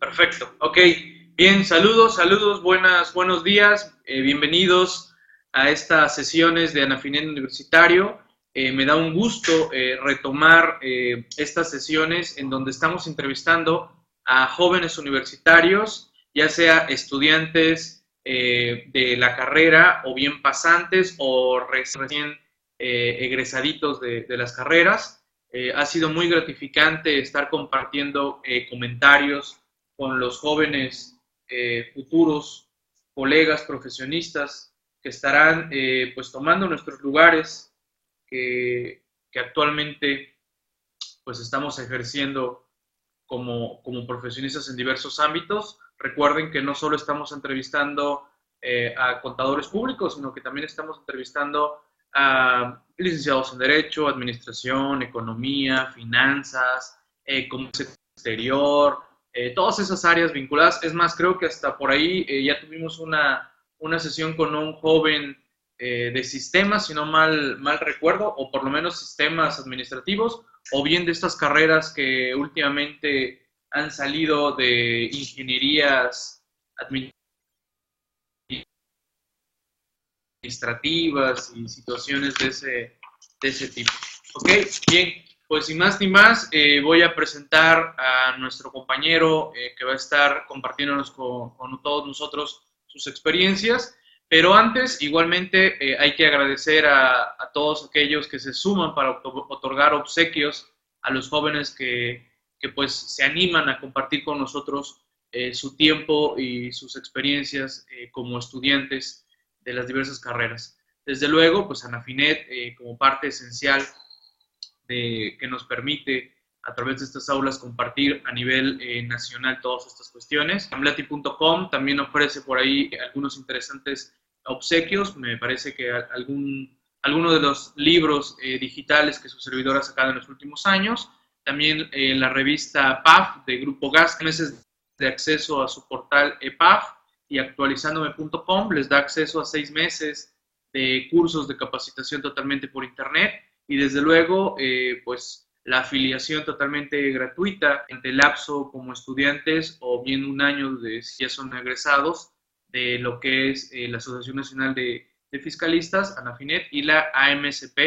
Perfecto, ok. Bien, saludos, saludos, buenas, buenos días, eh, bienvenidos a estas sesiones de Anafinet Universitario. Eh, me da un gusto eh, retomar estas sesiones en donde estamos entrevistando a jóvenes universitarios, ya sea estudiantes de la carrera o bien pasantes o recién egresaditos de, las carreras. ha sido muy gratificante estar compartiendo comentarios con los jóvenes eh, futuros colegas profesionistas que estarán eh, pues tomando nuestros lugares que, actualmente pues estamos ejerciendo como, como, profesionistas en diversos ámbitos. Recuerden que no solo estamos entrevistando eh, a contadores públicos, sino que también estamos entrevistando a licenciados en Derecho, Administración, Economía, Finanzas, Comercio Exterior, eh, todas esas áreas vinculadas. Es más, creo que hasta por ahí eh, ya tuvimos una, una, sesión con un joven eh, de sistemas, si no mal, mal recuerdo, o por lo menos sistemas administrativos, o bien de estas carreras que últimamente han salido de ingenierías administrativas y situaciones de ese, de ese tipo. Ok, bien. Pues sin más ni más, eh, voy a presentar a nuestro compañero eh, que va a estar compartiéndonos con, todos nosotros sus experiencias. Pero antes, igualmente, eh, hay que agradecer a, todos aquellos que se suman para otorgar obsequios a los jóvenes que, que pues se animan a compartir con nosotros su tiempo y sus experiencias como estudiantes de las diversas carreras. Desde luego, pues Anafinet, como parte esencial que nos permite a través de estas aulas compartir a nivel eh, nacional todas estas cuestiones. Amlati.com también ofrece por ahí algunos interesantes obsequios. Me parece que algún, alguno de los libros eh, digitales que su servidor ha sacado en los últimos años. También eh, la revista PAF de Grupo Gas, meses de acceso a su portal EPAF y actualizandome.com les da acceso a seis meses de cursos de capacitación totalmente por Internet y desde luego, eh, pues la afiliación totalmente gratuita entre lapso como estudiantes o bien un año de si ya son egresados de lo que es eh, la Asociación Nacional de, Fiscalistas, ANAFINET, y la AMSP,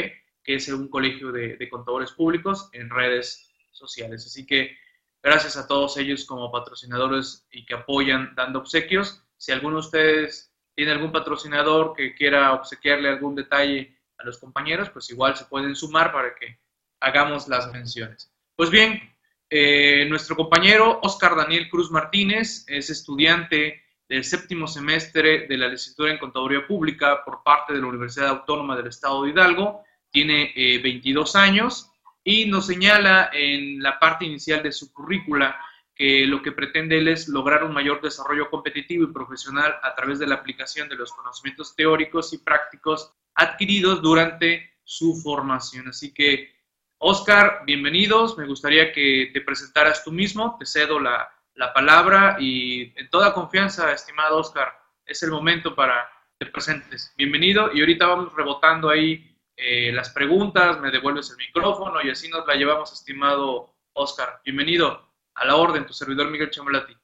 que es un colegio de, de, contadores públicos en redes sociales. Así que gracias a todos ellos como patrocinadores y que apoyan dando obsequios. Si alguno de ustedes tiene algún patrocinador que quiera obsequiarle algún detalle los compañeros, pues igual se pueden sumar para que hagamos las menciones. Pues bien, eh, nuestro compañero Oscar Daniel Cruz Martínez es estudiante del séptimo semestre de la licenciatura en Contaduría Pública por parte de la Universidad Autónoma del Estado de Hidalgo. Tiene 22 eh, años y nos señala en la parte inicial de su currícula que lo que pretende él es lograr un mayor desarrollo competitivo y profesional a través de la aplicación de los conocimientos teóricos y prácticos adquiridos durante su formación. Así que, Oscar, bienvenidos. Me gustaría que te presentaras tú mismo. Te cedo la, palabra y en toda confianza, estimado Oscar, es el momento para que te presentes. Bienvenido y ahorita vamos rebotando ahí eh, las preguntas, me devuelves el micrófono y así nos la llevamos, estimado Oscar. Bienvenido a la orden, tu servidor Miguel Chamblati.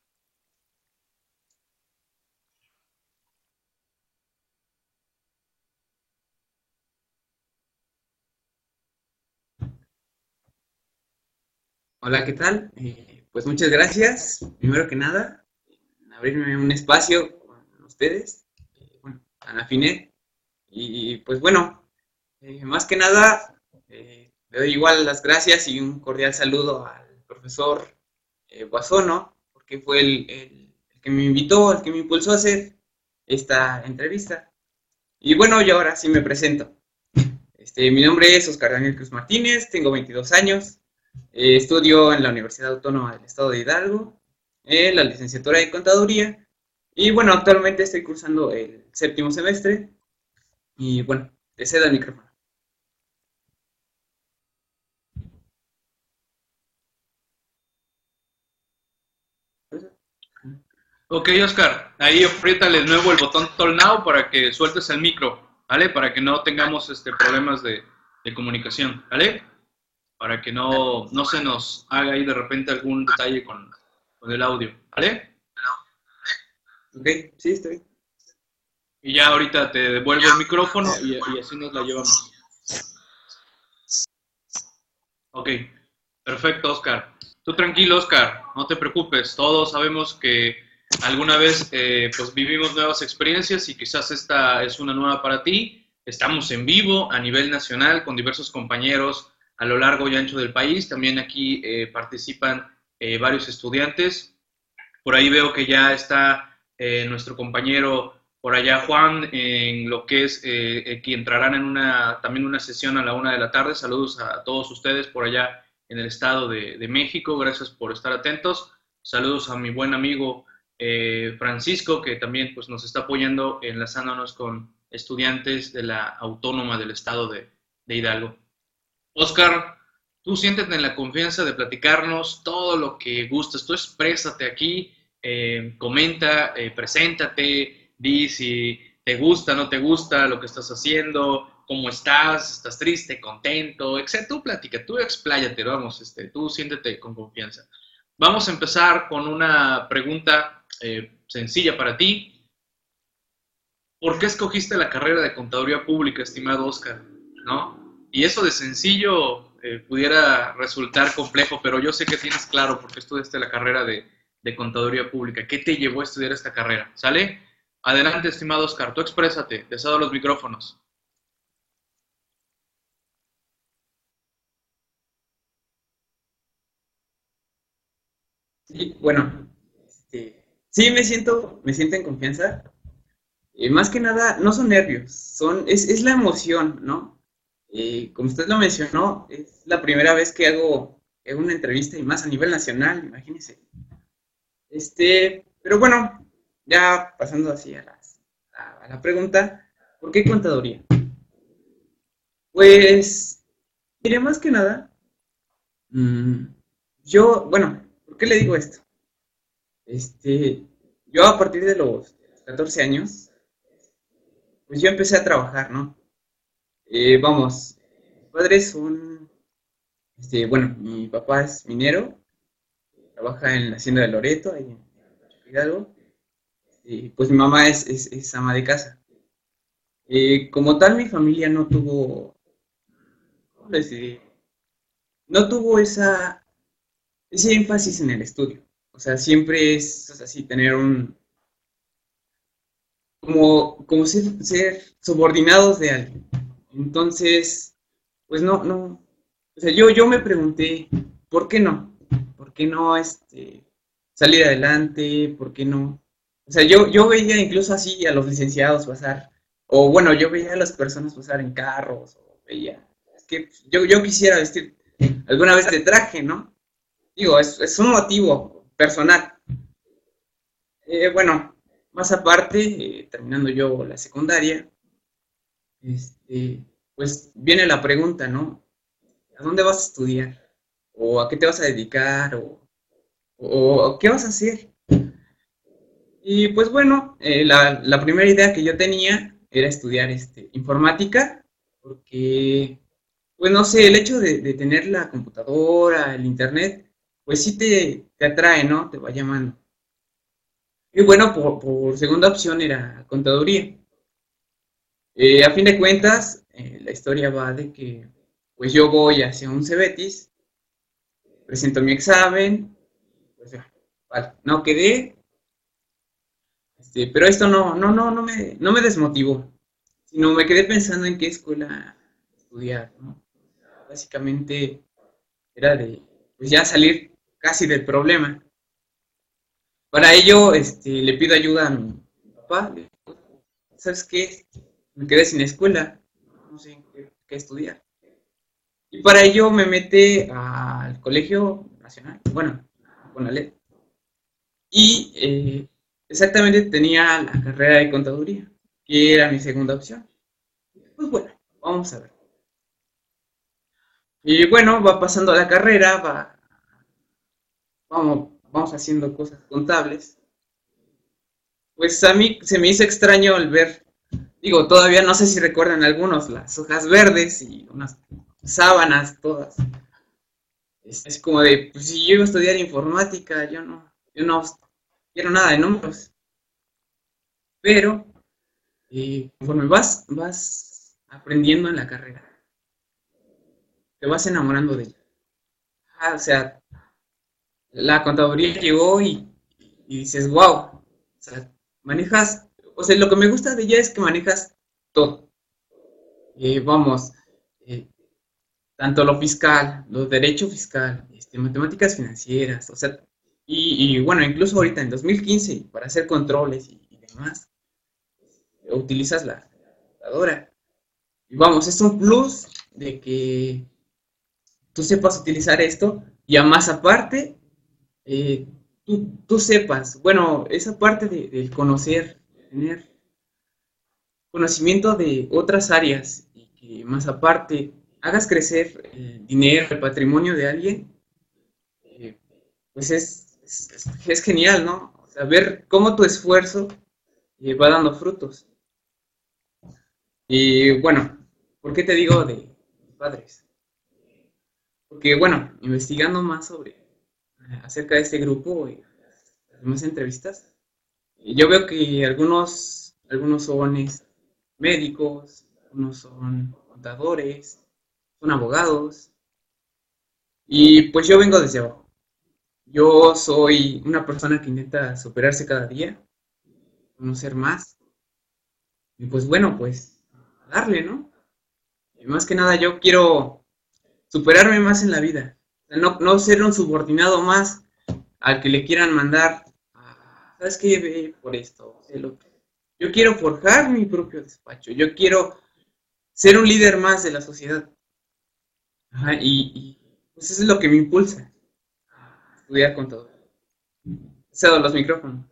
Hola, ¿qué tal? Eh, pues muchas gracias, primero que nada, abrirme un espacio con ustedes, eh, bueno, Anafinet. Y pues bueno, eh, más que nada, le doy igual las gracias y un cordial saludo al profesor Guasono, porque fue el, que me invitó, el que me impulsó a hacer esta entrevista. Y bueno, y ahora sí me presento. Este, mi nombre es Oscar Daniel Cruz Martínez, tengo 22 años, eh, estudio en la Universidad Autónoma del Estado de Hidalgo, en la licenciatura de Contaduría. Y bueno, actualmente estoy cursando el séptimo semestre. Y bueno, te cedo el micrófono. Ok, Oscar, ahí apriétale de nuevo el botón Talk Now para que sueltes el micro, ¿vale? Para que no tengamos este, problemas de, de comunicación, ¿vale? para que no, no se nos haga ahí de repente algún detalle con, con el audio, ¿vale? Ok, sí, estoy. Y ya ahorita te devuelvo el micrófono y, y así nos la llevamos. Ok, perfecto, Oscar. Tú tranquilo, Oscar, no te preocupes. Todos sabemos que alguna vez eh, pues vivimos nuevas experiencias y quizás esta es una nueva para ti. Estamos en vivo a nivel nacional con diversos compañeros a lo largo y ancho del país. También aquí eh, participan eh, varios estudiantes. Por ahí veo que ya está nuestro compañero por allá Juan en lo que es que entrarán en una también una sesión a la una de la tarde. Saludos a todos ustedes por allá en el Estado de, de México. Gracias por estar atentos. Saludos a mi buen amigo eh, Francisco, que también pues, nos está apoyando enlazándonos con estudiantes de la Autónoma del Estado de, Hidalgo. Oscar, tú siéntete en la confianza de platicarnos todo lo que gustes. Tú exprésate aquí, eh, comenta, eh, preséntate, di si te gusta, no te gusta lo que estás haciendo, cómo estás, estás triste, contento, etc. Tú platica, tú expláyate, vamos, este, tú siéntete con confianza. Vamos a empezar con una pregunta eh, sencilla para ti. ¿Por qué escogiste la carrera de contaduría pública, estimado Oscar? ¿No? Y eso de sencillo eh, pudiera resultar complejo, pero yo sé que tienes claro por qué estudiaste la carrera de, de contaduría pública. ¿Qué te llevó a estudiar esta carrera? ¿Sale? Adelante, estimado Oscar, tú exprésate, te los micrófonos. Sí, bueno, Sí, me siento, me siento en confianza. Eh, más que nada, no son nervios, son, es, es la emoción, ¿no? Eh, como usted lo mencionó, es la primera vez que hago, una entrevista y más a nivel nacional, imagínese. Este, pero bueno, ya pasando así a, la pregunta, ¿por qué contaduría? Pues, diría más que nada, mm, yo, bueno, ¿por qué le digo esto? Este, yo a partir de los 14 años, pues yo empecé a trabajar, ¿no? Eh, vamos, mis padres son, este, bueno, mi papá es minero, trabaja en la hacienda de Loreto, ahí en Hidalgo, y pues mi mamá es, ama de casa. Eh, como tal, mi familia no tuvo, ¿cómo? No tuvo esa, ese énfasis en el estudio. O sea, siempre es así, tener un... Como, como ser, subordinados de alguien. Entonces, pues no, no. O sea, yo, yo me pregunté, ¿por qué no? ¿Por qué no este, salir adelante? ¿Por qué no? O sea, yo, yo veía incluso así a los licenciados pasar, o bueno, yo veía a las personas pasar en carros, o veía, es que yo, yo quisiera vestir alguna vez de traje, ¿no? Digo, es, es un motivo, personal. Eh, bueno, más aparte, eh, terminando yo la secundaria, este, pues viene la pregunta, ¿no? ¿A dónde vas a estudiar? ¿O a qué te vas a dedicar? ¿O, qué vas a hacer? Y pues bueno, eh, la, primera idea que yo tenía era estudiar este, informática, porque, pues no sé, el hecho de tener la computadora, el internet, pues sí te, atrae, ¿no? Te va llamando. Y bueno, por, segunda opción era contaduría. Eh, a fin de cuentas, eh, la historia va de que pues yo voy hacia un Cebetis, presento mi examen, pues ya, vale, no quedé, este, pero esto no, no, no, no me, no me desmotivó, sino me quedé pensando en qué escuela estudiar, ¿no? Básicamente era de, pues ya salir casi del problema. Para ello, este, le pido ayuda a mi papá. ¿Sabes qué? Me quedé sin escuela, no sé qué, estudiar. Y para ello me mete al Colegio Nacional, bueno, con la ley. Y eh, exactamente tenía la carrera de contaduría, que era mi segunda opción. Pues bueno, vamos a ver. Y bueno, va pasando la carrera, va vamos, vamos haciendo cosas contables, pues a mí se me hizo extraño el ver, digo, todavía no sé si recuerdan algunos, las hojas verdes y unas sábanas todas. Es, como de, pues si yo iba a estudiar informática, yo no, yo no quiero nada de números. Pero eh, conforme vas, vas aprendiendo en la carrera, te vas enamorando de ella. Ah, o sea, la contaduría llegó y, dices, wow, manejas, o sea, lo que me gusta de ella es que manejas todo. Eh, vamos, eh, tanto lo fiscal, lo derecho fiscal, este, matemáticas financieras, o sea, y, bueno, incluso ahorita en 2015, para hacer controles y, demás, utilizas la calculadora. Y vamos, es un plus de que tú sepas utilizar esto y a más aparte, eh, tú, sepas, bueno, esa parte del conocer, tener conocimiento de otras áreas y que más aparte hagas crecer el dinero, el patrimonio de alguien, eh, pues es es, genial, ¿no? O sea, ver cómo tu esfuerzo eh, va dando frutos. Y bueno, ¿por qué te digo de padres? Porque bueno, investigando más sobre acerca de este grupo y las demás entrevistas, yo veo que algunos, algunos son este, médicos, algunos son contadores, son abogados, y pues yo vengo desde abajo. Yo soy una persona que intenta superarse cada día, conocer más. Y pues bueno, pues darle, ¿no? Más que nada yo quiero superarme más en la vida. No, no ser un subordinado más al que le quieran mandar, ¿sabes qué? Ve por esto, Yo quiero forjar mi propio despacho. Yo quiero ser un líder más de la sociedad. y, pues eso es lo que me impulsa estudiar con todo. Cedo los micrófonos.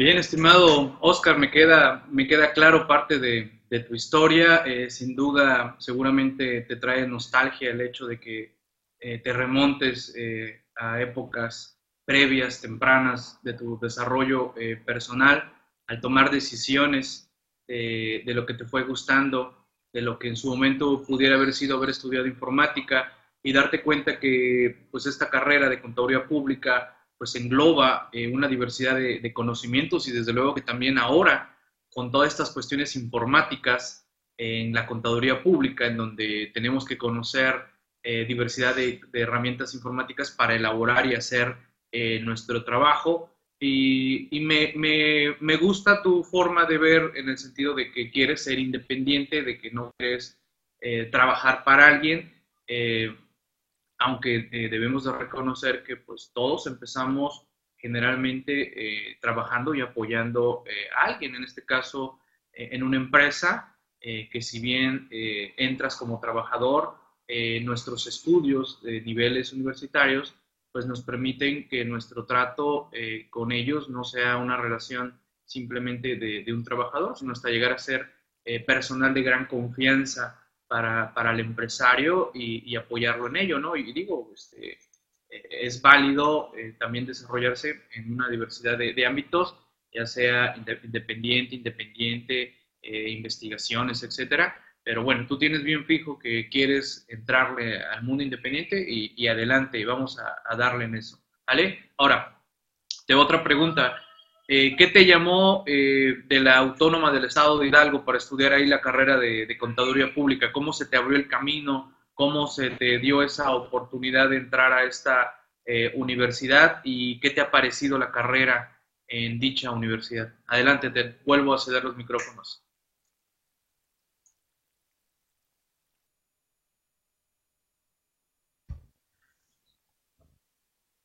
Bien, estimado Oscar, me queda, me queda claro parte de, tu historia. Eh, sin duda, seguramente te trae nostalgia el hecho de que eh, te remontes eh, a épocas previas, tempranas de tu desarrollo personal, al tomar decisiones de, lo que te fue gustando, de lo que en su momento pudiera haber sido haber estudiado informática y darte cuenta que pues esta carrera de contaduría pública pues engloba eh, una diversidad de, conocimientos y desde luego que también ahora con todas estas cuestiones informáticas en la contaduría pública en donde tenemos que conocer eh, diversidad de, herramientas informáticas para elaborar y hacer eh, nuestro trabajo, y, me, gusta tu forma de ver en el sentido de que quieres ser independiente, de que no quieres trabajar para alguien, aunque eh, debemos de reconocer que pues todos empezamos generalmente trabajando y apoyando a alguien, en este caso en una empresa, que si bien entras como trabajador, nuestros estudios de niveles universitarios pues nos permiten que nuestro trato eh, con ellos no sea una relación simplemente de, un trabajador, sino hasta llegar a ser eh, personal de gran confianza para, el empresario y, apoyarlo en ello, ¿no? Y digo, este, eh, es válido también desarrollarse en una diversidad de, ámbitos, ya sea independiente, independiente, investigaciones, etcétera, pero bueno, tú tienes bien fijo que quieres entrarle al mundo independiente y, adelante, vamos a, darle en eso. ¿Vale? Ahora, te otra pregunta. Eh, ¿Qué te llamó eh, de la Autónoma del Estado de Hidalgo para estudiar ahí la carrera de, Contaduría Pública? ¿Cómo se te abrió el camino? ¿Cómo se te dio esa oportunidad de entrar a esta eh, universidad? ¿Y qué te ha parecido la carrera en dicha universidad? Adelante, te vuelvo a ceder los micrófonos.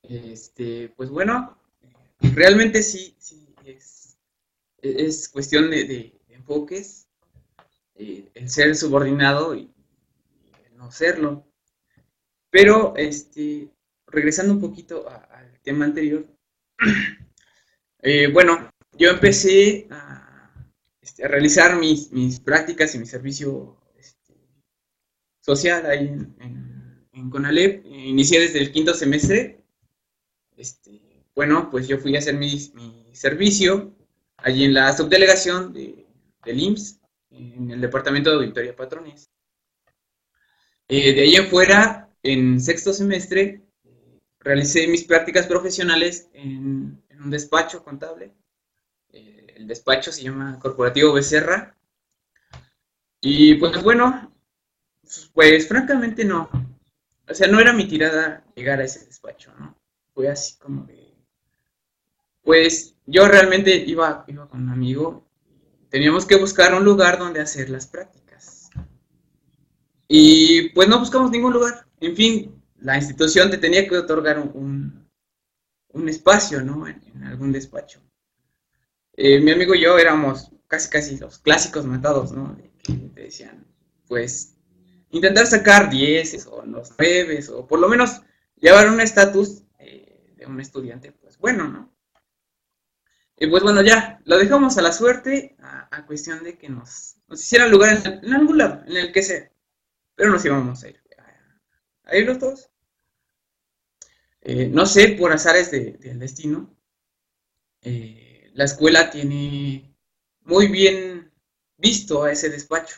Este, pues bueno, realmente sí, sí es, es cuestión de, enfoques, eh, el ser subordinado y, no serlo. Pero, este, regresando un poquito al tema anterior, eh, bueno, yo empecé este, a, realizar mis, mis, prácticas y mi servicio este, social ahí en, en, en Conalep. Inicié desde el quinto semestre este, bueno, pues yo fui a hacer mi, servicio allí en la subdelegación de, del IMSS, en el departamento de Auditoría Patrones. Eh, de ahí en fuera, en sexto semestre, realicé mis prácticas profesionales en, un despacho contable. Eh, el despacho se llama Corporativo Becerra. Y pues bueno, pues francamente no. O sea, no era mi tirada llegar a ese despacho, ¿no? Fue así como de... Pues yo realmente iba, iba con un amigo. Teníamos que buscar un lugar donde hacer las prácticas. Y pues no buscamos ningún lugar. En fin, la institución te tenía que otorgar un, un, espacio, ¿no? En, algún despacho. Eh, mi amigo y yo éramos casi, casi los clásicos matados, ¿no? Que te decían, pues, intentar sacar 10 o los 9 o por lo menos llevar un estatus eh, de un estudiante, pues bueno, ¿no? Y pues bueno, ya, lo dejamos a la suerte, a, cuestión de que nos, nos hicieran lugar en, algún lado, en el que sea. Pero nos íbamos a ir. A, ir los todos. Eh, no sé, por azares del destino, eh, la escuela tiene muy bien visto a ese despacho.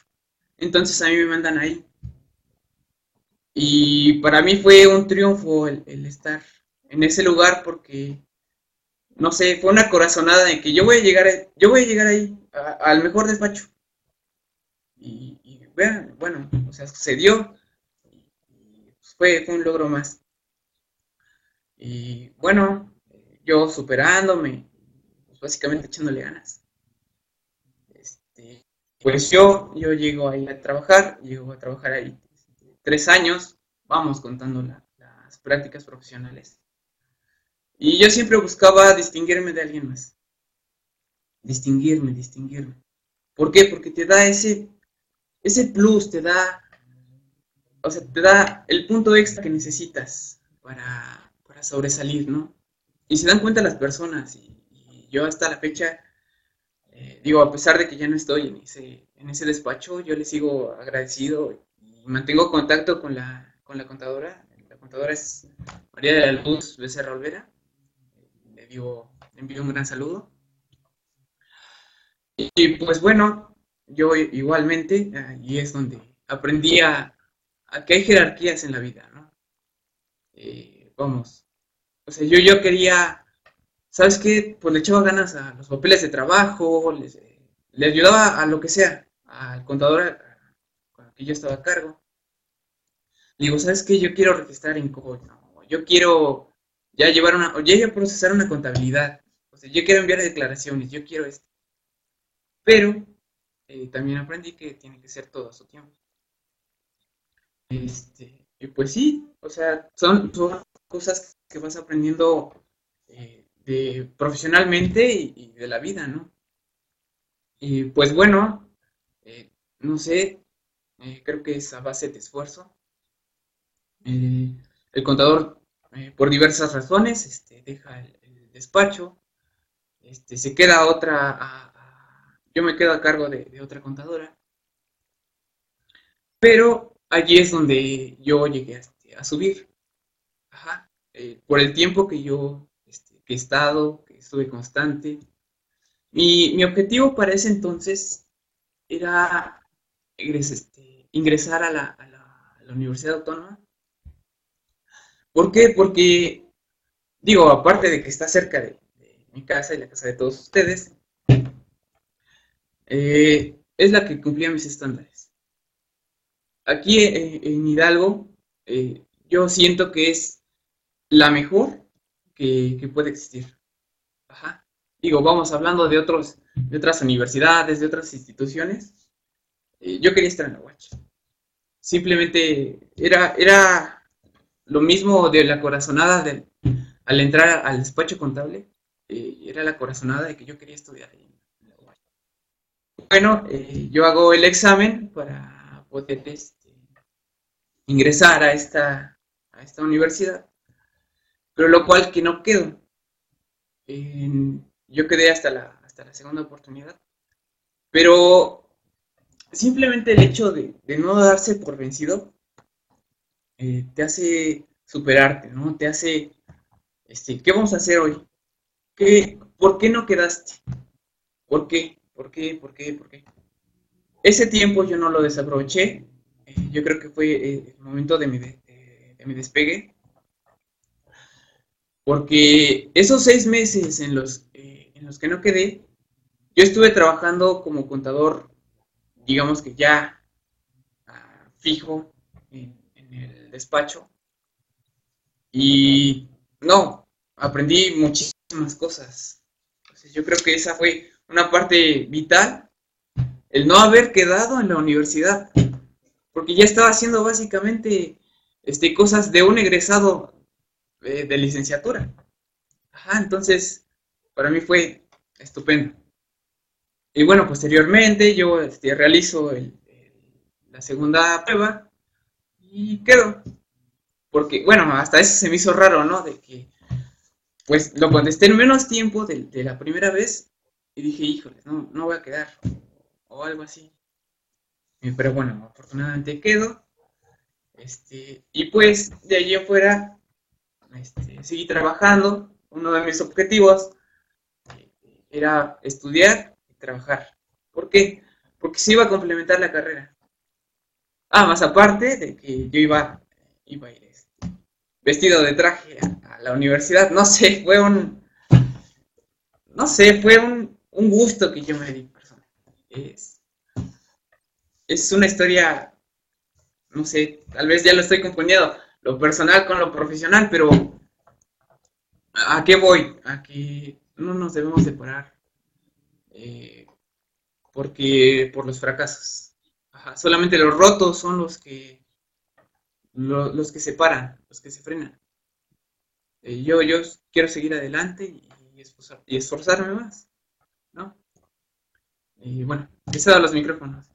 Entonces a mí me mandan ahí. Y para mí fue un triunfo el estar en ese lugar porque no sé, fue una corazonada de que yo voy a llegar, yo voy a llegar ahí, al mejor despacho. Y, vean, bueno, o sea, sucedió. Pues fue, fue un logro más. Y bueno, yo superándome, pues básicamente echándole ganas. Este, pues yo, yo llego ahí a trabajar, llego a trabajar ahí tres años, vamos contando las prácticas profesionales. Y yo siempre buscaba distinguirme de alguien más. Distinguirme, distinguirme. ¿Por qué? Porque te da ese, ese plus, te da, o sea, te da el punto extra que necesitas para, para sobresalir, ¿no? Y se dan cuenta las personas, y, yo hasta la fecha, eh, digo, a pesar de que ya no estoy en ese, en ese despacho, yo le sigo agradecido y mantengo contacto con la, con la contadora. La contadora es María de la Luz Becerra Olvera le envío un gran saludo. Y, pues bueno, yo igualmente, y es donde aprendí a, que hay jerarquías en la vida, ¿no? Eh, vamos, o sea, yo, yo quería, ¿sabes qué? Pues le echaba ganas a los papeles de trabajo, les, le ayudaba a lo que sea, al contador con el que yo estaba a cargo. Digo, ¿sabes qué? Yo quiero registrar en no, yo quiero ya llevar una, o ya procesar una contabilidad. O sea, yo quiero enviar declaraciones, yo quiero esto. Pero eh, también aprendí que tiene que ser todo a su tiempo. Este, y pues sí, o sea, son, cosas que vas aprendiendo eh, profesionalmente y, de la vida, ¿no? Y pues bueno, eh, no sé, creo que es a base de esfuerzo. el contador eh, por diversas razones, este, deja el, despacho, este, se queda otra, yo me quedo a cargo de, otra contadora, pero allí es donde yo llegué a, este, subir, eh, por el tiempo que yo este, he estado, que estuve constante. Mi, mi objetivo para ese entonces era este, ingresar a la, a la Universidad Autónoma ¿Por qué? Porque, digo, aparte de que está cerca de, mi casa y la casa de todos ustedes, eh, es la que cumplía mis estándares. Aquí eh, en Hidalgo, eh, yo siento que es la mejor que, puede existir. Ajá. Digo, vamos hablando de, otros, de otras universidades, de otras instituciones. yo quería estar en la UACH. Simplemente era, era lo mismo de la corazonada al entrar al despacho contable, eh, era la corazonada de que yo quería estudiar ahí. Bueno, eh, yo hago el examen para poder este, ingresar a esta, a esta universidad, pero lo cual que no quedo. yo quedé hasta la, hasta la segunda oportunidad, pero simplemente el hecho de, de no darse por vencido eh, te hace superarte, ¿no? Te hace, este, ¿qué vamos a hacer hoy? ¿Qué, ¿Por qué no quedaste? ¿Por qué? ¿Por qué? ¿Por qué? ¿Por qué? Ese tiempo yo no lo desaproveché. Eh, yo creo que fue eh, el momento de mi, de mi despegue. Porque esos seis meses en los, en los que no quedé, yo estuve trabajando como contador, digamos que ya ah, fijo en, el despacho. Y no, aprendí muchísimas cosas. yo creo que esa fue una parte vital, el no haber quedado en la universidad, porque ya estaba haciendo básicamente este, cosas de un egresado eh, de licenciatura. Ajá, entonces, para mí fue estupendo. Y bueno, posteriormente yo este, realizo la segunda prueba y quedo. Porque, bueno, hasta eso se me hizo raro, ¿no? De que, pues lo contesté en menos tiempo de, la primera vez y dije, híjole, no, no voy a quedar. O algo así. Pero bueno, afortunadamente quedo. Este, y pues de allí afuera este, seguí trabajando. Uno de mis objetivos eh, era estudiar trabajar. ¿Por qué? Porque se iba a complementar la carrera. Ah, más aparte de que yo iba, iba a este, vestido de traje a, la universidad. No sé, fue un. No sé, fue un, un gusto que yo me di Es, es una historia, no sé, tal vez ya lo estoy componiendo, lo personal con lo profesional, pero ¿a qué voy? A que no nos debemos separar eh, porque por los fracasos. Solamente los rotos son los que los que se paran, los que se frenan. Eh, yo, yo quiero seguir adelante y, y, esforzarme más, ¿no? Y bueno, he dado los micrófonos.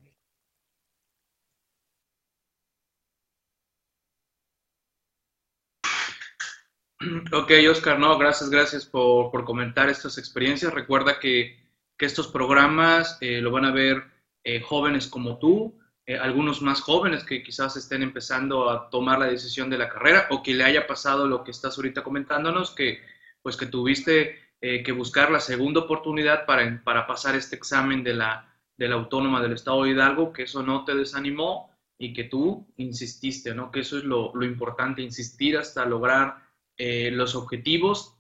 Ok, Oscar, no, gracias, gracias por, por comentar estas experiencias. Recuerda que que estos programas eh, lo van a ver eh, jóvenes como tú, eh, algunos más jóvenes que quizás estén empezando a tomar la decisión de la carrera o que le haya pasado lo que estás ahorita comentándonos, que pues que tuviste que buscar la segunda oportunidad para, para pasar este examen de la, de la autónoma del Estado de Hidalgo, que eso no te desanimó y que tú insististe, ¿no? Que eso es lo, lo importante, insistir hasta lograr los objetivos,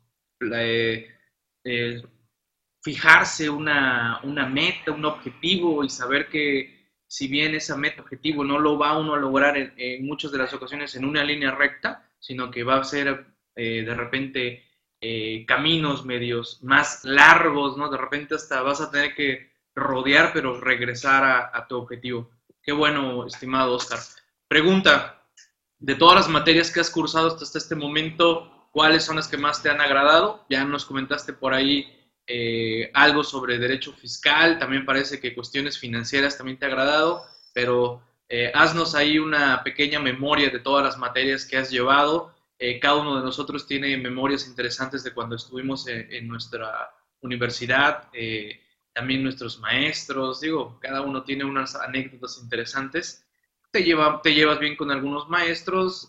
fijarse una, meta, un objetivo y saber que si bien esa meta, objetivo no lo va uno a lograr en, muchas de las ocasiones en una línea recta, sino que va a ser eh, de repente eh, caminos medios más largos, ¿no? De repente hasta vas a tener que rodear, pero regresar a, a tu objetivo. Qué bueno, estimado Oscar. Pregunta, de todas las materias que has cursado hasta este momento, ¿cuáles son las que más te han agradado? Ya nos comentaste por ahí eh, algo sobre derecho fiscal, también parece que cuestiones financieras también te ha agradado, pero eh, haznos ahí una pequeña memoria de todas las materias que has llevado. Eh, cada uno de nosotros tiene memorias interesantes de cuando estuvimos en, nuestra universidad, también nuestros maestros, digo, cada uno tiene unas anécdotas interesantes. Te, lleva, te llevas bien con algunos maestros,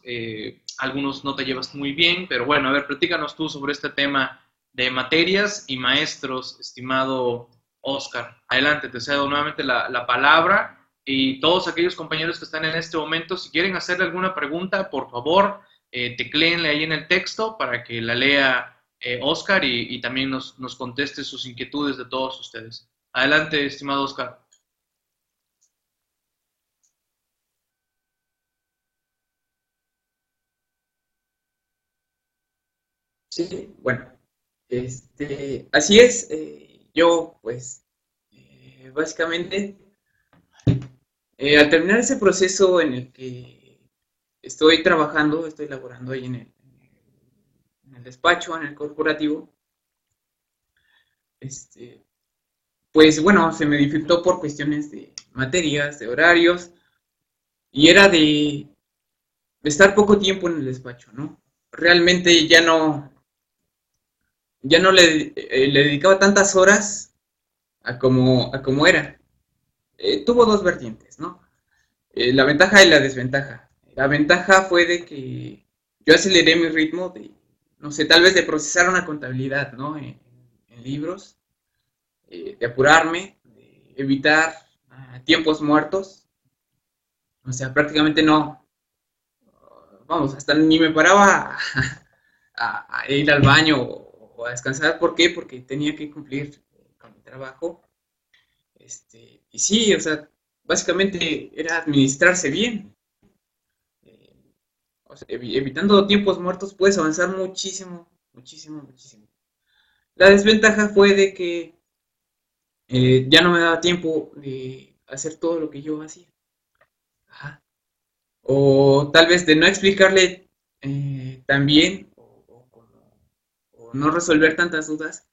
algunos no te llevas muy bien, pero bueno, a ver, platícanos tú sobre este tema de materias y maestros, estimado Oscar. Adelante, te cedo nuevamente la, palabra y todos aquellos compañeros que están en este momento, si quieren hacerle alguna pregunta, por favor, eh, tecleenle ahí en el texto para que la lea eh, Oscar y, también nos, nos, conteste sus inquietudes de todos ustedes. Adelante, estimado Oscar. Sí, bueno, este, así es, eh, yo pues eh, básicamente eh, al terminar ese proceso en el que estoy trabajando, estoy laborando ahí en el, en el despacho, en el corporativo, este, pues bueno, se me dificultó por cuestiones de materias, de horarios, y era de, estar poco tiempo en el despacho, ¿no? Realmente ya no, ya no le, eh, le dedicaba tantas horas a como, a como era. Eh, tuvo dos vertientes, ¿no? Eh, la ventaja y la desventaja. La ventaja fue de que yo aceleré mi ritmo de, no sé, tal vez de procesar una contabilidad, ¿no? En, libros, de apurarme, de evitar ah, tiempos muertos. O sea, prácticamente no, vamos, hasta ni me paraba a, ir al baño o, a descansar. ¿Por qué? Porque tenía que cumplir con mi trabajo. Este, y sí, o sea, básicamente era administrarse bien. Eh, evitando tiempos muertos puedes avanzar muchísimo, muchísimo, muchísimo. La desventaja fue de que eh, ya no me daba tiempo de hacer todo lo que yo hacía. O tal vez de no explicarle eh, también no resolver tantas dudas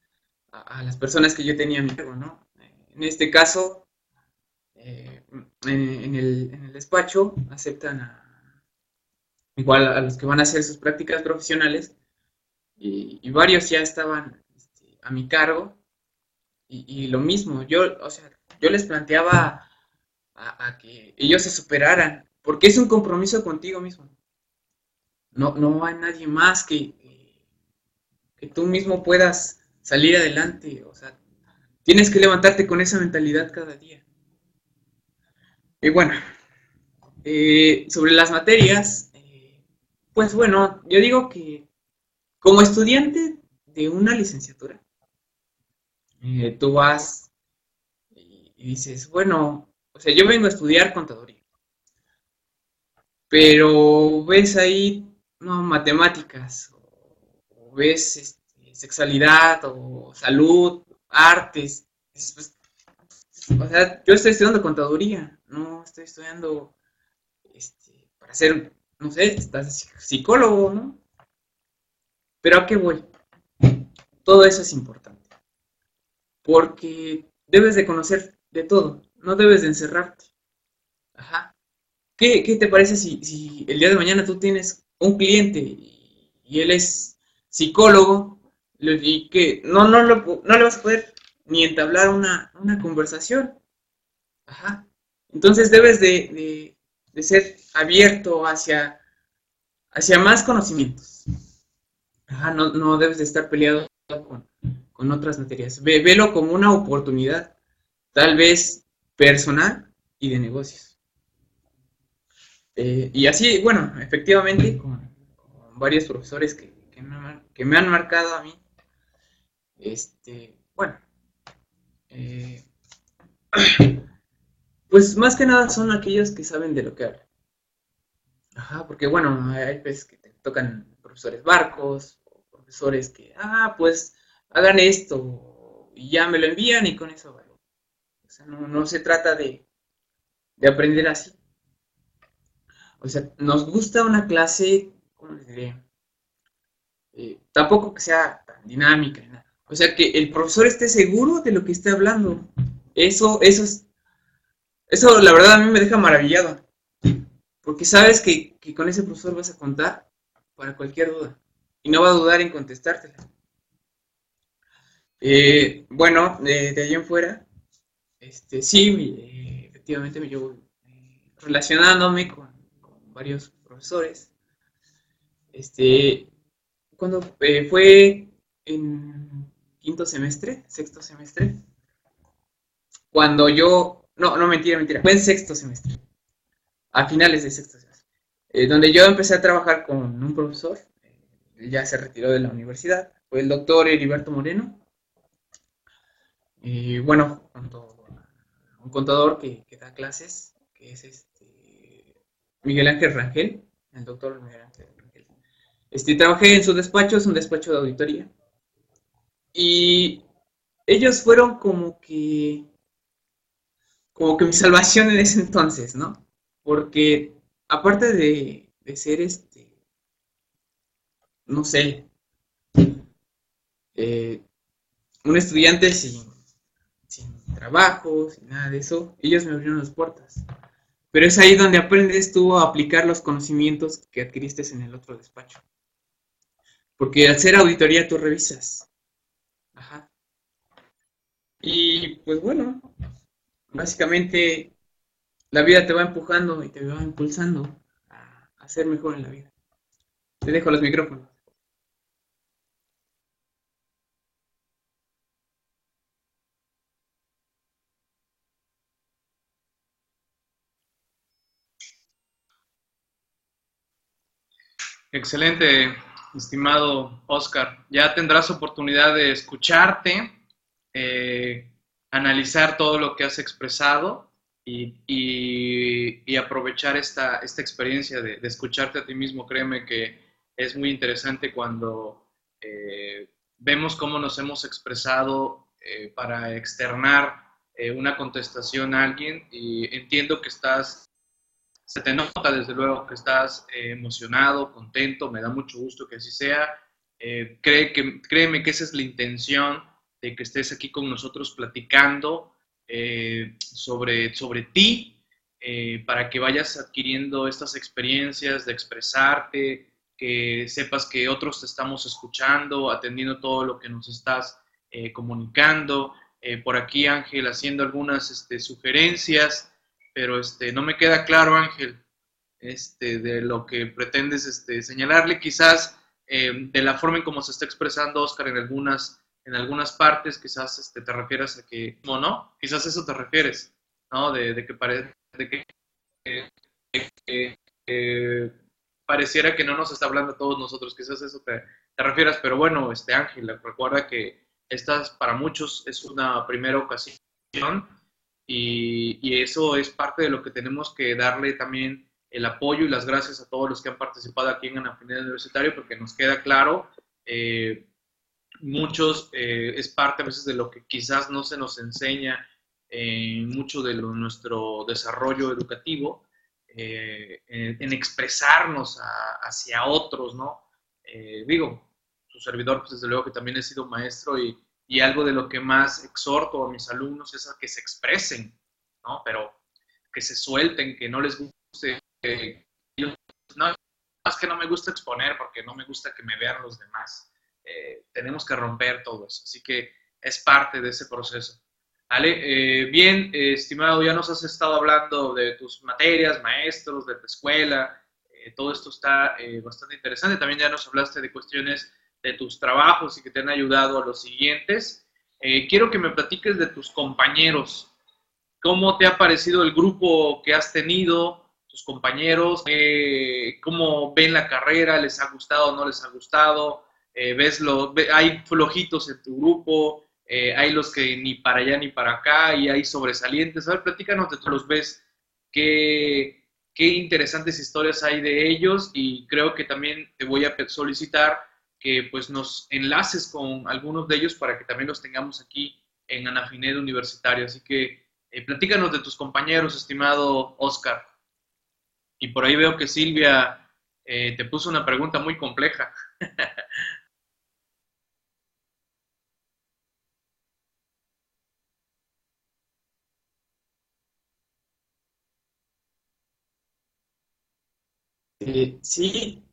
a, las personas que yo tenía a mi cargo, ¿no? En este caso, eh, en, el, despacho aceptan a, igual a los que van a hacer sus prácticas profesionales y, varios ya estaban este, a mi cargo y, lo mismo, yo, o sea, yo les planteaba a, que ellos se superaran, porque es un compromiso contigo mismo. No, no hay nadie más que, que tú mismo puedas salir adelante, o sea, tienes que levantarte con esa mentalidad cada día. Y bueno, eh, sobre las materias, eh, pues bueno, yo digo que como estudiante de una licenciatura, eh, tú vas y, dices, bueno, o sea, yo vengo a estudiar contaduría, pero ves ahí, no, matemáticas, ves este, sexualidad, o salud, artes, pues, o sea, yo estoy estudiando contaduría, no estoy estudiando este, para ser, no sé, estás psicólogo, ¿no? Pero ¿a qué voy? Todo eso es importante. Porque debes de conocer de todo, no debes de encerrarte. Ajá. ¿Qué, te parece si, el día de mañana tú tienes un cliente y, él es psicólogo y que no, no, no le vas a poder ni entablar una, conversación. Ajá. Entonces debes de, ser abierto hacia, hacia más conocimientos. Ajá, no, debes de estar peleado con, otras materias. Ve, velo como una oportunidad, tal vez personal y de negocios. Eh, y así, bueno, efectivamente, con, varios profesores que, me, que, me, han marcado a mí, este, bueno, eh, pues más que nada son aquellos que saben de lo que hablan. Ajá, porque bueno, hay veces que te tocan profesores barcos, o profesores que, ah, pues hagan esto, y ya me lo envían y con eso vale. O sea, no, se trata de, aprender así. O sea, nos gusta una clase, ¿cómo les diré? Eh, tampoco que sea tan dinámica, o sea, que el profesor esté seguro de lo que está hablando. Eso, eso es, eso la verdad a mí me deja maravillado. Porque sabes que, con ese profesor vas a contar para cualquier duda. Y no va a dudar en contestártela. Eh, bueno, de, ahí en fuera, este, sí, eh, efectivamente me llevo relacionándome con, varios profesores. Este, cuando fue en quinto semestre, sexto semestre, cuando yo, no, no mentira, mentira, fue en sexto semestre, a finales de sexto semestre, eh, donde yo empecé a trabajar con un profesor, él ya se retiró de la universidad, fue el doctor Heriberto Moreno, y bueno, un contador que, da clases, que es este Miguel Ángel Rangel, el doctor Miguel Ángel. Este, trabajé en su despacho, es un despacho de auditoría, y ellos fueron como que, como que mi salvación en ese entonces, ¿no? Porque aparte de, ser este, no sé, eh, un estudiante sin, sin trabajo, sin nada de eso, ellos me abrieron las puertas. Pero es ahí donde aprendes tú a aplicar los conocimientos que adquiriste en el otro despacho. Porque al ser auditoría tú revisas. Ajá. Y pues bueno, básicamente la vida te va empujando y te va impulsando a ser mejor en la vida. Te dejo los micrófonos. Excelente, estimado Oscar. Ya tendrás oportunidad de escucharte, eh, analizar todo lo que has expresado y, aprovechar esta, esta experiencia de, escucharte a ti mismo. Créeme que es muy interesante cuando eh, vemos cómo nos hemos expresado eh, para externar una contestación a alguien y entiendo que estás, se te nota desde luego que estás emocionado, contento, me da mucho gusto que así sea. cree que, créeme que esa es la intención de que estés aquí con nosotros platicando eh, sobre, sobre ti, eh, para que vayas adquiriendo estas experiencias de expresarte, que sepas que otros te estamos escuchando, atendiendo todo lo que nos estás eh, comunicando. por aquí Ángel haciendo algunas este, sugerencias, pero este, no me queda claro Ángel este, de lo que pretendes este, señalarle, quizás de la forma en cómo se está expresando Oscar en algunas en algunas partes quizás este, te refieras a que, no, no, quizás eso te refieres, ¿no? De, que, parece de que, pareciera que no nos está hablando a todos nosotros, quizás eso te, te refieras, pero bueno, este Ángel, recuerda que esta para muchos es una primera ocasión y, eso es parte de lo que tenemos que darle también el apoyo y las gracias a todos los que han participado aquí en Anafinidad Universitario, porque nos queda claro eh, muchos eh, es parte a veces de lo que quizás no se nos enseña en mucho de nuestro desarrollo educativo, eh, en, expresarnos hacia otros, ¿no? Digo, su servidor, pues desde luego que también he sido maestro y, y, algo de lo que más exhorto a mis alumnos es a que se expresen, ¿no? Pero que se suelten, que no les guste, no, es que no me gusta exponer porque no me gusta que me vean los demás eh, tenemos que romper todo eso. Así que es parte de ese proceso. ¿Vale? Eh, bien, estimado, ya nos has estado hablando de tus materias, maestros, de tu escuela. Eh, todo esto está bastante interesante. También ya nos hablaste de cuestiones de tus trabajos y que te han ayudado a los siguientes. quiero que me platiques de tus compañeros. ¿Cómo te ha parecido el grupo que has tenido? tus compañeros, cómo ven la carrera, les ha gustado o no les ha gustado, eh, ves lo, hay flojitos en tu grupo, eh, hay los que ni para allá ni para acá y hay sobresalientes. A ver, platícanos de tú los ves, qué, qué interesantes historias hay de ellos y creo que también te voy a solicitar que pues nos enlaces con algunos de ellos para que también los tengamos aquí en Anafinet Universitario. Así que eh, platícanos de tus compañeros, estimado Oscar. Y por ahí veo que Silvia te puso una pregunta muy compleja. Eh, sí, eh,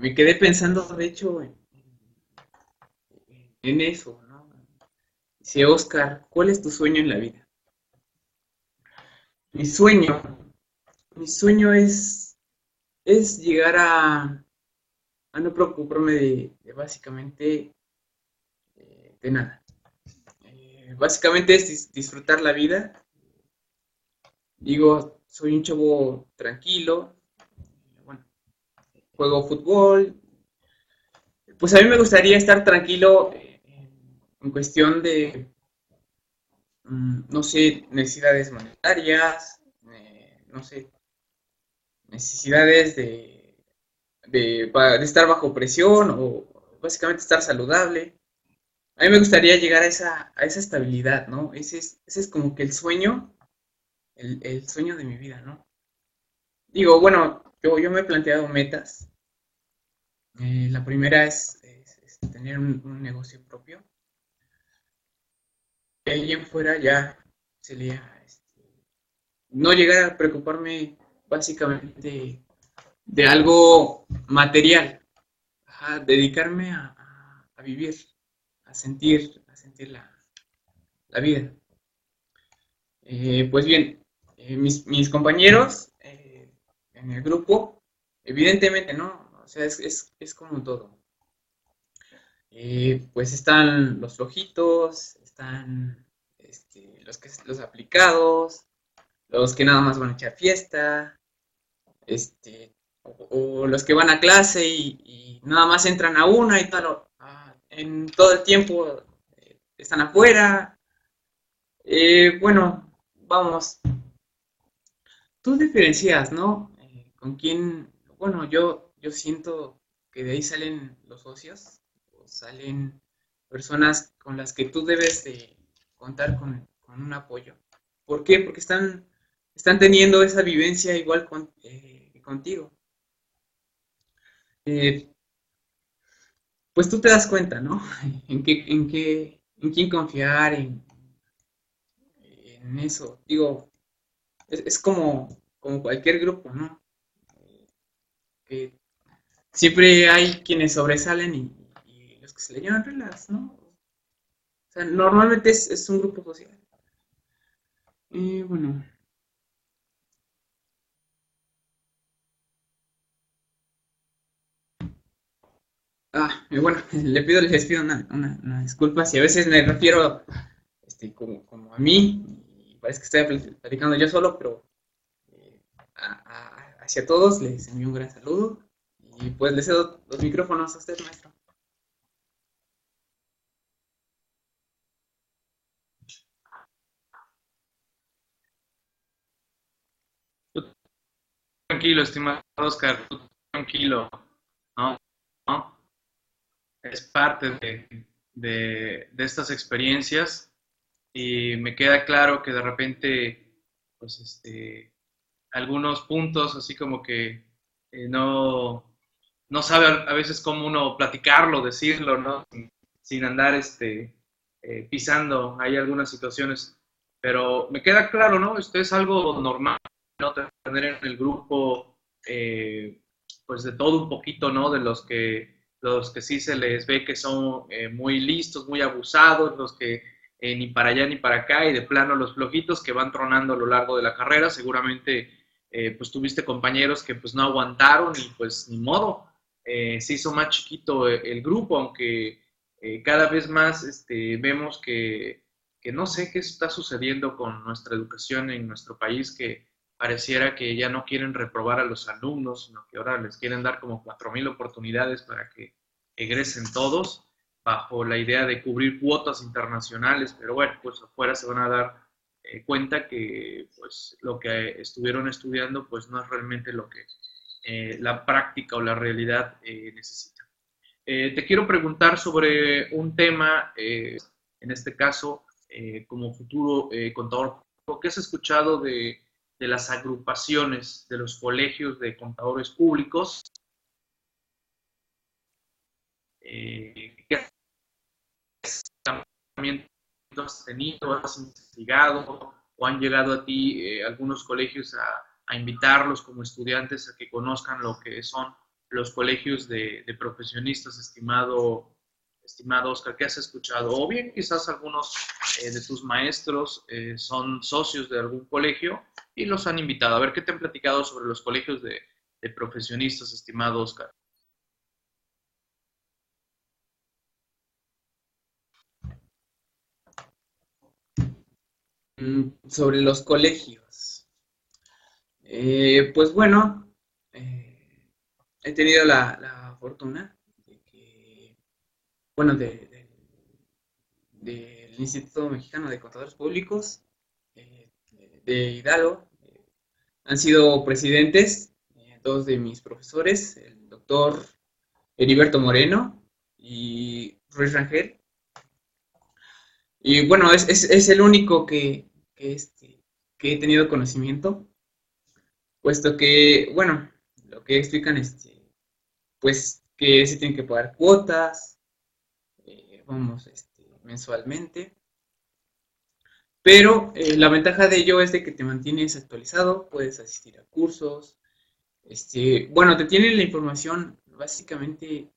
me quedé pensando, de hecho, en, eso, ¿no? Dice Oscar, ¿cuál es tu sueño en la vida? Mi sueño, mi sueño es, es llegar a, a no preocuparme de, básicamente eh, de nada. básicamente es disfrutar la vida. Digo, soy un chavo tranquilo, juego fútbol. Pues a mí me gustaría estar tranquilo eh, en cuestión de, mm, no sé, necesidades monetarias, eh, no sé, necesidades de, de, estar bajo presión o básicamente estar saludable. A mí me gustaría llegar a esa, a esa estabilidad, ¿no? Ese es, ese es como que el sueño, el, el sueño de mi vida, ¿no? Digo, bueno, yo, yo me he planteado metas eh, la primera es, tener un, negocio propio. De ahí fuera ya sería este, no llegar a preocuparme básicamente de, algo material, dedicarme a, vivir, a sentir, a sentir la, vida. Eh, pues bien, eh, mis, compañeros en el grupo, evidentemente, ¿no? O sea, es, como todo. Eh, pues están los flojitos, están este, los, que, los aplicados, los que nada más van a echar fiesta, este, o, los que van a clase y, nada más entran a una y tal, en todo el tiempo eh, están afuera. Eh, bueno, vamos, tú diferencias, ¿no? Eh, con quién, bueno, yo, yo siento que de ahí salen los socios, o salen personas con las que tú debes de contar con, un apoyo. ¿Por qué? Porque están, están teniendo esa vivencia igual con, contigo. Eh, pues tú te das cuenta, ¿no? En qué, en qué, en quién confiar, en, eso. Digo, es, como, como cualquier grupo, ¿no? Que siempre hay quienes sobresalen y, los que se le llaman relax, ¿no? O sea, normalmente es, un grupo social. Y bueno, Ah, bueno, le pido, les pido una, una, disculpa si a veces me refiero este, como, como, a mí, y parece que estoy platicando yo solo, pero eh, hacia todos les envío un gran saludo y pues les cedo los micrófonos a usted, maestro. Tranquilo, estimado Oscar, tranquilo, ¿no? ¿no? es parte de, estas experiencias y me queda claro que de repente, pues, este, algunos puntos así como que eh, no, no sabe a, veces cómo uno platicarlo, decirlo, ¿no? Sin, andar este, eh, pisando, hay algunas situaciones, pero me queda claro, ¿no? Esto es algo normal, ¿no? Tener en el grupo, eh, pues de todo un poquito, ¿no? De los que los que sí se les ve que son eh, muy listos, muy abusados, los que eh, ni para allá ni para acá y de plano los flojitos que van tronando a lo largo de la carrera. Seguramente eh, pues tuviste compañeros que pues no aguantaron y pues ni modo, se hizo más chiquito el grupo, aunque cada vez más este, vemos que, que no sé qué está sucediendo con nuestra educación en nuestro país, que pareciera que ya no quieren reprobar a los alumnos, sino que ahora les quieren dar como 4.000 oportunidades para que egresen todos, bajo la idea de cubrir cuotas internacionales, pero bueno, pues afuera se van a dar eh, cuenta que pues lo que estuvieron estudiando pues no es realmente lo que eh, la práctica o la realidad eh, necesita. te quiero preguntar sobre un tema, en este caso, como futuro contador, ¿qué has escuchado de de las agrupaciones de los colegios de contadores públicos. Eh, ¿Qué has tenido, has investigado o han llegado a ti eh, algunos colegios a, invitarlos como estudiantes a que conozcan lo que son los colegios de, profesionistas, estimado estimado Oscar, ¿qué has escuchado? O bien quizás algunos eh, de tus maestros eh, son socios de algún colegio y los han invitado. A ver, ¿qué te han platicado sobre los colegios de, profesionistas, estimado Oscar? Mm, sobre los colegios. Eh, pues bueno, he tenido la fortuna bueno, del Instituto Mexicano de Contadores Públicos eh, de Hidalgo. Eh, han sido presidentes eh, dos de mis profesores, el doctor Heriberto Moreno y Ruiz Rangel. Y bueno, es, el único que, este, que he tenido conocimiento, puesto que, bueno, lo que explican, este, pues que se tienen que pagar cuotas, vamos este, mensualmente. Pero eh, la ventaja de ello es de que te mantienes actualizado, puedes asistir a cursos, este, bueno, te tienen la información básicamente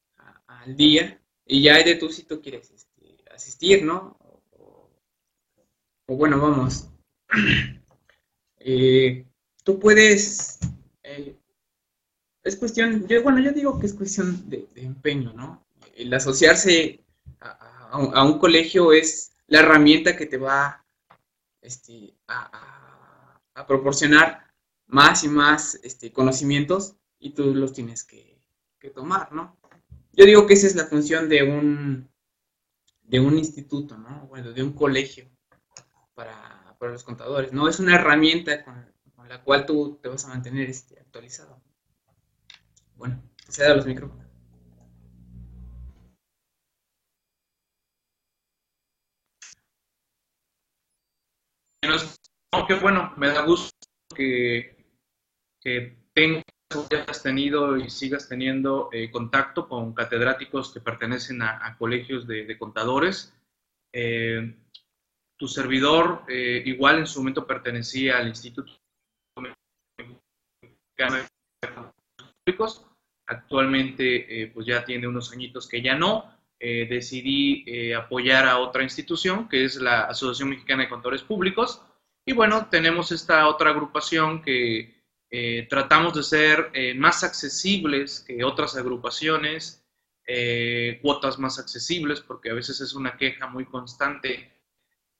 al día y ya de tú si tú quieres este, asistir, ¿no? O, bueno, vamos, eh, tú puedes, eh, es cuestión, yo, bueno, yo digo que es cuestión de, empeño, ¿no? El asociarse a, un colegio es la herramienta que te va este, a, proporcionar más y más este, conocimientos y tú los tienes que, tomar, ¿no? Yo digo que esa es la función de un, de un instituto, ¿no? Bueno, de un colegio para, para los contadores, ¿no? Es una herramienta con, la cual tú te vas a mantener este, actualizado. Bueno, se da los micrófonos. bueno, me da gusto que, que tengas, tenido y sigas teniendo eh, contacto con catedráticos que pertenecen a, colegios de, contadores. Eh, tu servidor eh, igual en su momento pertenecía al Instituto Públicos. Actualmente pues ya tiene unos añitos que ya no. decidí apoyar a otra institución que es la Asociación Mexicana de Contadores Públicos y bueno, tenemos esta otra agrupación que eh, tratamos de ser eh, más accesibles que otras agrupaciones, eh, cuotas más accesibles, porque a veces es una queja muy constante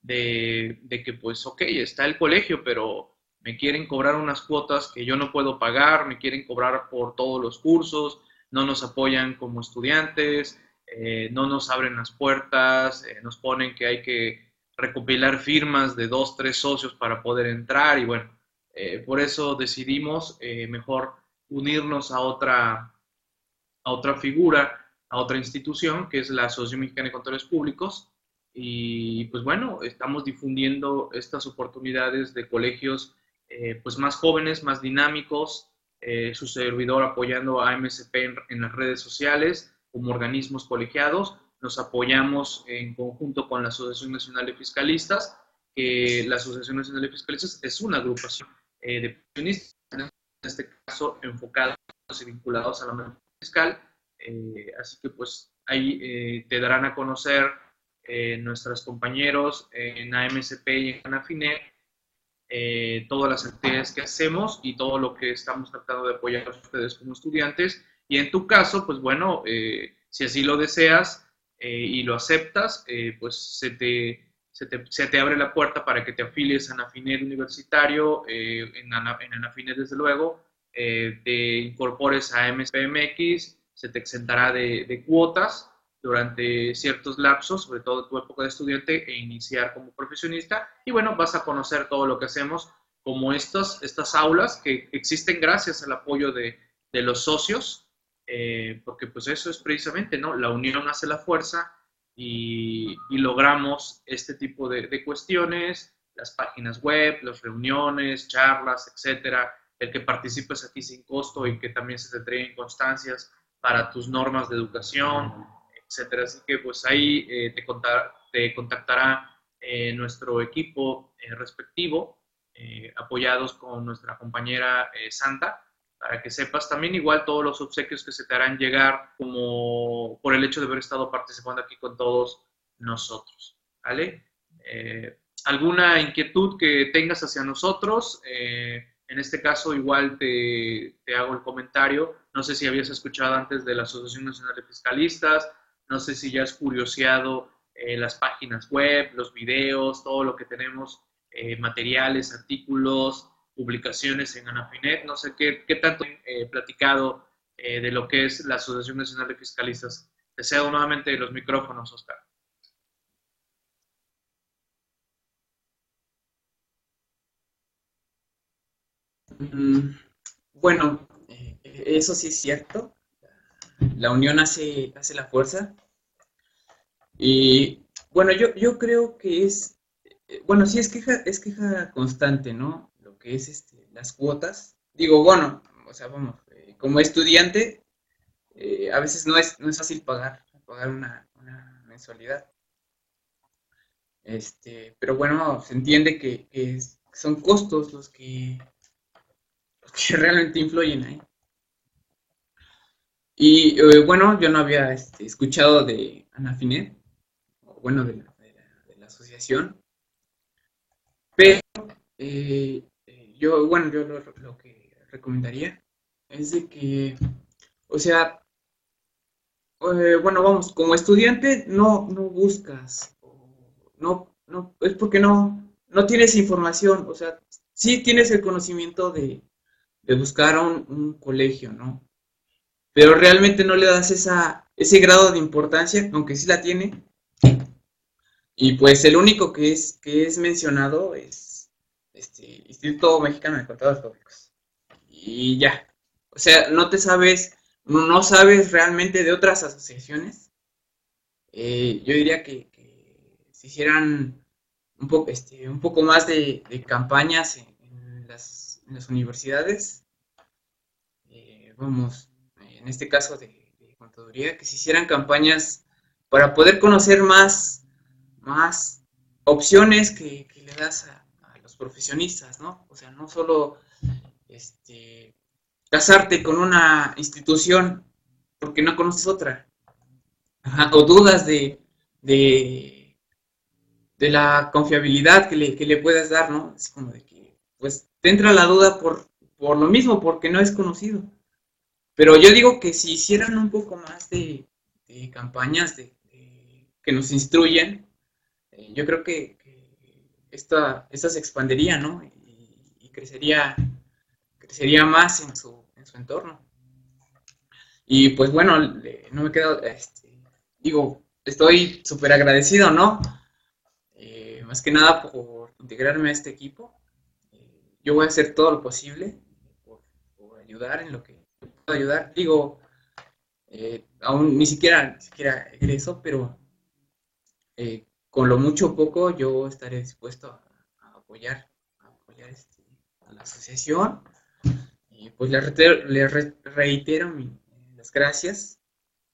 de, de, que pues, ok, está el colegio, pero me quieren cobrar unas cuotas que yo no puedo pagar, me quieren cobrar por todos los cursos, no nos apoyan como estudiantes, no nos abren las puertas, nos ponen que hay que recopilar firmas de dos, tres socios para poder entrar y bueno, eh, por eso decidimos eh, mejor unirnos a otra, a otra figura, a otra institución, que es la Asociación Mexicana de Contadores Públicos. Y pues bueno, estamos difundiendo estas oportunidades de colegios eh, pues más jóvenes, más dinámicos, su servidor apoyando a MSP en, las redes sociales como organismos colegiados nos apoyamos en conjunto con la Asociación Nacional de Fiscalistas, que la Asociación Nacional de Fiscalistas es una agrupación eh, de pensionistas, en este caso enfocados y vinculados a la materia fiscal. Eh, así que pues ahí eh, te darán a conocer nuestros compañeros en AMSP y en ANAFINET todas las actividades que hacemos y todo lo que estamos tratando de apoyar a ustedes como estudiantes. Y en tu caso, pues bueno, si así lo deseas, eh, y lo aceptas, eh, pues se te, se te, se, te, abre la puerta para que te afilies a Anafinet Universitario, eh, en, en Anafinet desde luego, te incorpores a MSPMX, se te exentará de, de, cuotas durante ciertos lapsos, sobre todo tu época de estudiante, e iniciar como profesionista. Y bueno, vas a conocer todo lo que hacemos, como estas, estas aulas que existen gracias al apoyo de, de los socios eh, porque pues eso es precisamente, ¿no? La unión hace la fuerza y, logramos este tipo de, cuestiones, las páginas web, las reuniones, charlas, etcétera, el que participes aquí sin costo y que también se te entreguen constancias para tus normas de educación, etcétera. Así que pues ahí eh, te, te, contactará eh, nuestro equipo respectivo, apoyados con nuestra compañera Santa, para que sepas también igual todos los obsequios que se te harán llegar como por el hecho de haber estado participando aquí con todos nosotros, ¿vale? Eh, ¿Alguna inquietud que tengas hacia nosotros? Eh, en este caso igual te, te, hago el comentario, no sé si habías escuchado antes de la Asociación Nacional de Fiscalistas, no sé si ya has curioseado eh, las páginas web, los videos, todo lo que tenemos, materiales, artículos, publicaciones en Anafinet. No sé qué, qué tanto he eh, platicado eh, de lo que es la Asociación Nacional de Fiscalistas. Deseo nuevamente los micrófonos, Oscar. Mm, bueno, eh, eso sí es cierto. La unión hace, hace la fuerza. Y bueno, yo, yo creo que es, bueno, sí es queja, es queja constante, ¿no? que es este, las cuotas. Digo, bueno, o sea, vamos, eh, como estudiante, eh, a veces no es, no es fácil pagar, pagar una, mensualidad. Este, pero bueno, se entiende que, son costos los que, que realmente influyen ahí. Y eh, bueno, yo no había este, escuchado de Anafinet, bueno, de la, de la, asociación, pero yo, bueno, yo lo, que recomendaría es de que, o sea, eh, bueno, vamos, como estudiante no, no buscas, no, no, es porque no, no tienes información, o sea, sí tienes el conocimiento de, de buscar un, un colegio, ¿no? Pero realmente no le das esa, ese grado de importancia, aunque sí la tiene. Y pues el único que es, que es mencionado es este Instituto Mexicano de Contadores Públicos. Y ya. O sea, no te sabes, no sabes realmente de otras asociaciones. Eh, yo diría que, si hicieran un poco, este, un poco más de, campañas en, las, universidades, eh, vamos, en este caso de, contaduría, que se hicieran campañas para poder conocer más, más opciones que, le das a, los profesionistas, ¿no? O sea, no solo este, casarte con una institución porque no conoces otra, o dudas de, de, la confiabilidad que le, que le puedas dar, ¿no? Es como de que, pues, te entra la duda por, por lo mismo, porque no es conocido. Pero yo digo que si hicieran un poco más de, campañas de, que nos instruyen, eh, yo creo que, esta, se expandería, ¿no? Y, crecería, crecería más en su, en su entorno. Y pues bueno, no me quedo, este, digo, estoy súper agradecido, ¿no? Eh, más que nada por integrarme a este equipo. Eh, yo voy a hacer todo lo posible por ayudar en lo que ayudar. Digo, eh, aún ni siquiera, ni siquiera egreso, pero eh, con lo mucho o poco yo estaré dispuesto a, apoyar, a apoyar este, a la asociación. Y pues le reitero, le reitero las gracias,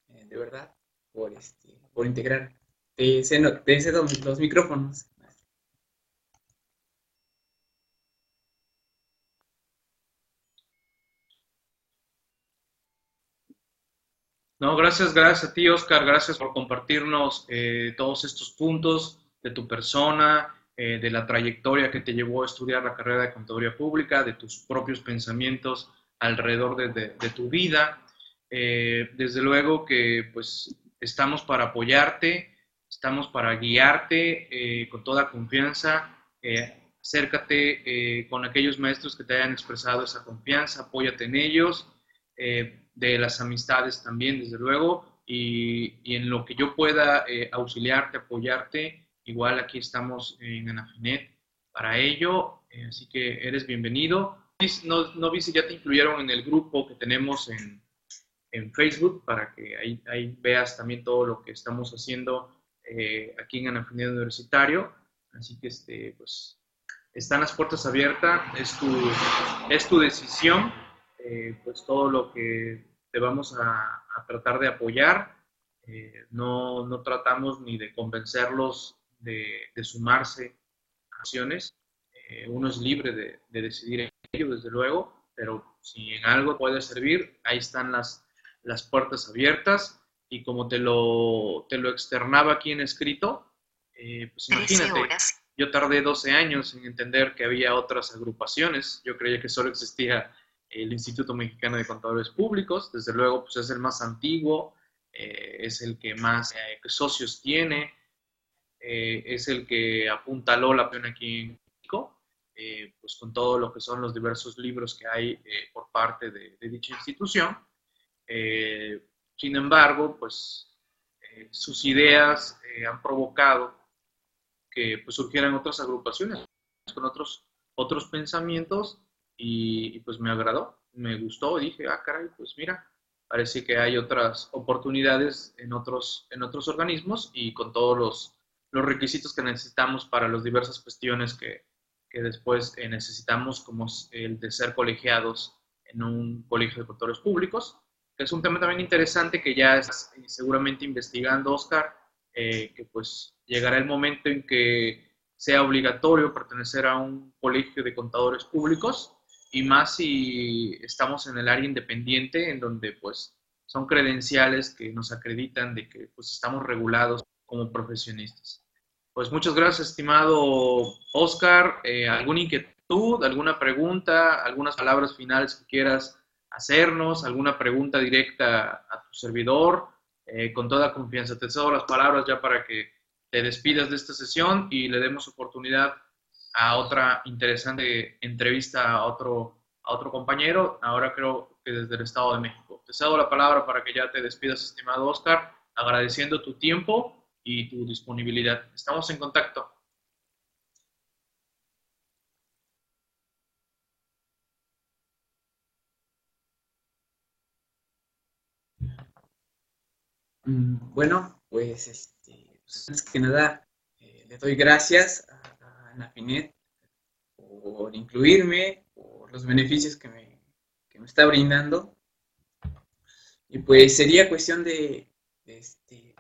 eh, de verdad, por, este, por integrar. Te cedo, te cedo los micrófonos. No, gracias, gracias a ti, Oscar. Gracias por compartirnos eh, todos estos puntos de tu persona, eh, de la trayectoria que te llevó a estudiar la carrera de contaduría pública, de tus propios pensamientos alrededor de, tu vida. Eh, desde luego que pues estamos para apoyarte, estamos para guiarte con toda confianza. acércate con aquellos maestros que te hayan expresado esa confianza, apóyate en ellos de las amistades también, desde luego, y, en lo que yo pueda eh, auxiliarte, apoyarte, igual aquí estamos en Anafinet para ello, eh, así que eres bienvenido. No, no vi si ya te incluyeron en el grupo que tenemos en, en Facebook para que ahí, ahí, veas también todo lo que estamos haciendo eh, aquí en Anafinet Universitario, así que este, pues están las puertas abiertas, es tu, es tu decisión. Pues todo lo que te vamos a, tratar de apoyar. Eh, no, no, tratamos ni de convencerlos de, sumarse a acciones. Eh, uno es libre de, decidir ello, desde luego, pero si en algo puede servir, ahí están las, las puertas abiertas. Y como te lo, te lo externaba aquí en escrito, eh, pues imagínate, yo tardé 12 años en entender que había otras agrupaciones. Yo creía que solo existía el Instituto Mexicano de Contadores Públicos, desde luego, pues es el más antiguo, eh, es el que más eh, socios tiene, eh, es el que apuntaló la pena aquí en México, pues con todo lo que son los diversos libros que hay por parte de, dicha institución. sin embargo, pues sus ideas han provocado que pues, surgieran otras agrupaciones con otros, otros pensamientos y, pues me agradó, me gustó, dije, ah, caray, pues mira, parece que hay otras oportunidades en otros, en otros organismos y con todos los, los requisitos que necesitamos para las diversas cuestiones que, que después eh, necesitamos, como el de ser colegiados en un colegio de contadores públicos, que es un tema también interesante que ya estás eh, seguramente investigando, Oscar, eh, que pues llegará el momento en que sea obligatorio pertenecer a un colegio de contadores públicos y más si estamos en el área independiente, en donde pues son credenciales que nos acreditan de que pues estamos regulados como profesionistas. Pues muchas gracias, estimado Oscar. Eh, ¿Alguna inquietud, alguna pregunta, algunas palabras finales que quieras hacernos, alguna pregunta directa a tu servidor? Eh, con toda confianza, te cedo las palabras ya para que te despidas de esta sesión y le demos oportunidad a otra interesante entrevista a otro, a otro compañero, ahora creo que desde el Estado de México. Te cedo la palabra para que ya te despidas, estimado Oscar, agradeciendo tu tiempo y tu disponibilidad. Estamos en contacto. Mm, bueno, pues, este, antes que nada, eh, le doy gracias a, a Nafinet por incluirme, por los beneficios que me, que me está brindando. Y pues sería cuestión de, de, este,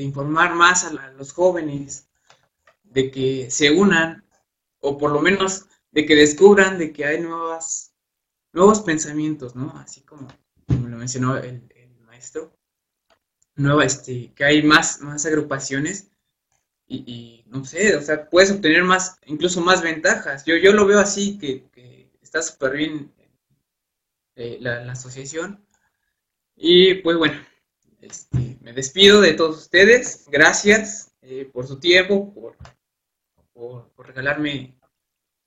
informar más a, la, los jóvenes, de que se unan, o por lo menos de que descubran de que hay nuevas, nuevos pensamientos, ¿no? Así como, como lo mencionó el, maestro, nueva, este, que hay más, más agrupaciones y, no sé, o sea, puedes obtener más, incluso más ventajas. Yo, yo lo veo así, que, está súper bien eh, la, la, asociación. Y pues bueno, este, me despido de todos ustedes. Gracias eh, por su tiempo, por, por, por, regalarme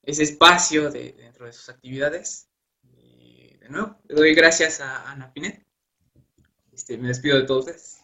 ese espacio de, dentro de sus actividades. Y de nuevo, le doy gracias a Ana Pinet. Este, me despido de todos ustedes.